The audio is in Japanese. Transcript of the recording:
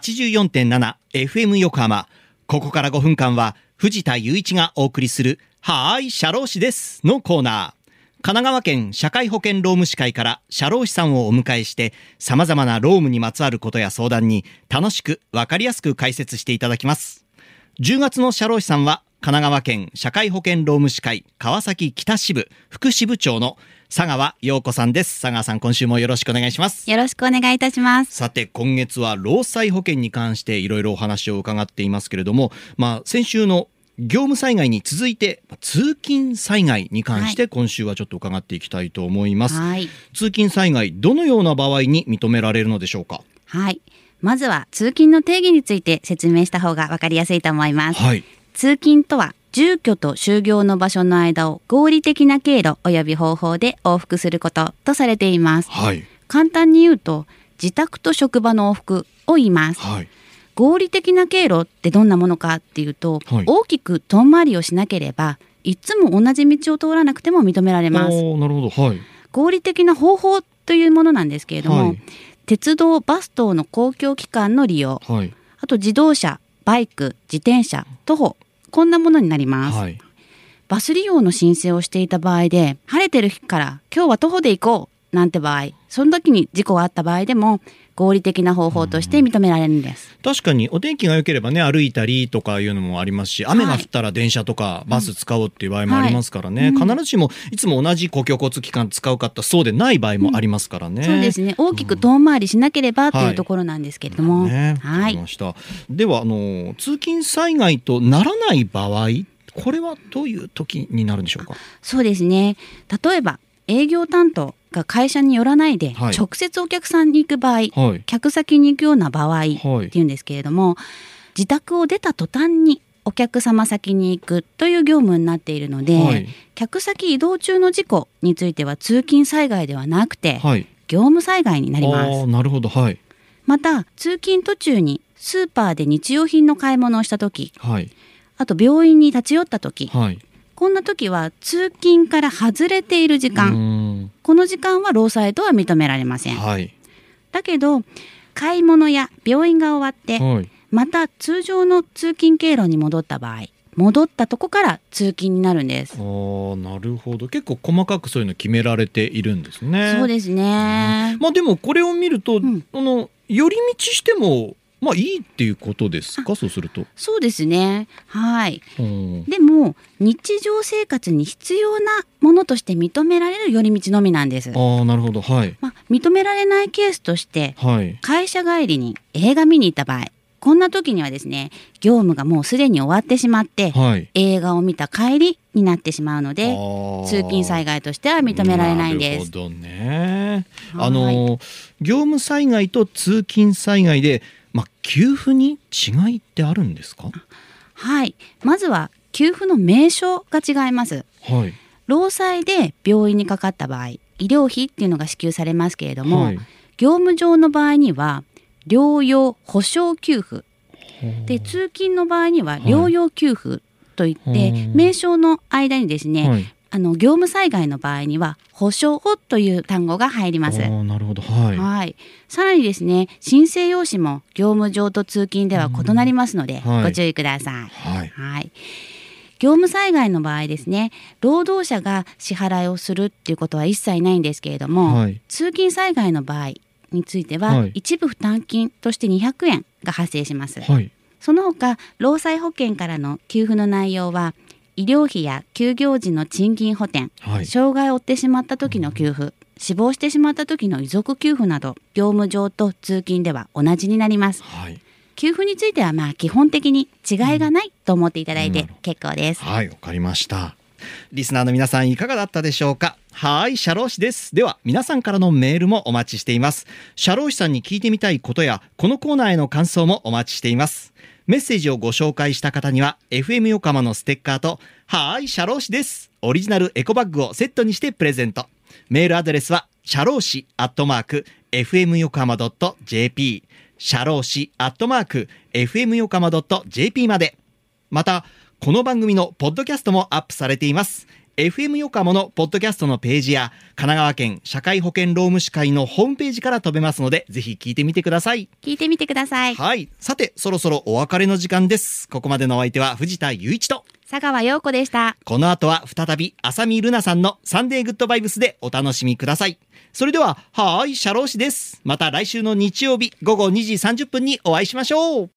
84.7FM 横浜。ここから5分間は藤田雄一がお送りするはーい、社労士ですのコーナー。神奈川県社会保険労務士会から社労士さんをお迎えして様々な労務にまつわることや相談に楽しくわかりやすく解説していただきます。10月の社労士さんは神奈川県社会保険労務士会川崎北支部副支部長の佐川陽子さんです。佐川さん、今週もよろしくお願いします。よろしくお願いいたします。さて今月は労災保険に関していろいろお話を伺っていますけれども、まあ、先週の業務災害に続いて通勤災害に関して今週はちょっと伺っていきたいと思います、はい。通勤災害どのような場合に認められるのでしょうか？はい。まずは通勤の定義について説明した方がわかりやすいと思います。はい通勤とは住居と就業の場所の間を合理的な経路及び方法で往復することとされています。はい。簡単に言うと自宅と職場の往復を言います。はい。合理的な経路ってどんなものかっていうと、はい。大きく遠回りをしなければいつも同じ道を通らなくても認められます。なるほど。はい。合理的な方法というものなんですけれども、はい。鉄道バス等の公共機関の利用はい。あと自動車バイク自転車徒歩こんなものになります、はい。バス利用の申請をしていた場合で晴れてる日から今日は徒歩で行こうなんて場合その時に事故があった場合でも合理的な方法として認められるんです、確かにお天気が良ければね歩いたりとかいうのもありますし雨が降ったら電車とかバス使おうっていう場合もありますからね、うん。必ずしもいつも同じ公共交通機関使うかったそうでない場合もありますからね。そうですね。大きく遠回りしなければとはいいうところなんですけれども、ね、はい。わかりました。ではあの通勤災害とならない場合これはどういう時になるんでしょうか？そうですね。例えば営業担当が会社に寄らないではい。直接お客さんに行く場合、はい。客先に行くような場合ってはい。いうんですけれども、自宅を出た途端にお客様先に行くという業務になっているので、はい。客先移動中の事故については通勤災害ではなくて、はい。業務災害になります。なるほど。はい。また通勤途中にスーパーで日用品の買い物をした時はい。あと病院に立ち寄った時はい。こんな時は通勤から外れている時う間この時間は労災とは認められません。はい。だけど買い物や病院が終わってはい。また通常の通勤経路に戻った場合戻ったとこから通勤になるんです。あーなるほど。結構細かくそういうの決められているんですね。そうですね。まあでもこれを見ると、ん。あの寄り道してもまあいいっていうことですか？そうすると。そうですね。はい。うん。でも日常生活に必要なものとして認められる寄り道のみなんです。ああなるほど。はい。まあ、認められないケースとしてはい。会社帰りに映画見に行った場合こんな時にはですね業務がもうすでに終わってしまってはい。映画を見た帰りになってしまうので通勤災害害としては認められないんです。なるほどね。はい。あの業務災害と通勤災害でまあ給付に違いってあるんですか？はい。まずは給付の名称が違います。はい。労災で病院にかかった場合医療費っていうのが支給されますけれども、はい。業務上の場合には療養保障給付。で通勤の場合にははい。療養給付といって、うん名称の間にですね、はい。あの業務災害の場合には保証という単語が入ります。なるほどはい。はい、さらにですね申請用紙も業務上と通勤では異なりますので、はいご注意ください。はい。はい。業務災害の場合ですね労働者が支払いをするっていうことは一切ないんですけれども、はい通勤災害の場合については、はい一部負担金として200円が発生します。はい。その他労災保険からの給付の内容は医療費や休業時の賃金補填、はい。障害を負ってしまった時の給付死亡してしまった時の遺族給付など業務上と通勤では同じになりますはい。給付についてはまあ基本的に違いがないと思っていただいてうん結構です、はい、わかりました。リスナーの皆さんいかがだったでしょうか？はい、社労士です。では、皆さんからのメールもお待ちしています。社労士さんに聞いてみたいことや、このコーナーへの感想もお待ちしています。メッセージをご紹介した方には、FM 横浜のステッカーと、はい、社労士です。オリジナルエコバッグをセットにしてプレゼント。メールアドレスは、社労士アットマーク、FM 横浜 .jp、社労士アットマーク、FM 横浜 .jp まで。また、この番組のポッドキャストもアップされています。FM 横浜のポッドキャストのページや神奈川県社会保険労務士会のホームページから飛べますのでぜひ聞いてみてください。聞いてみてください。はい。さてそろそろお別れの時間です。ここまでのお相手は藤田雄一と。佐川陽子でした。この後は再び浅見ルナさんのサンデーグッドバイブスでお楽しみください。それでははーい社労士です。また来週の日曜日午後2時30分にお会いしましょう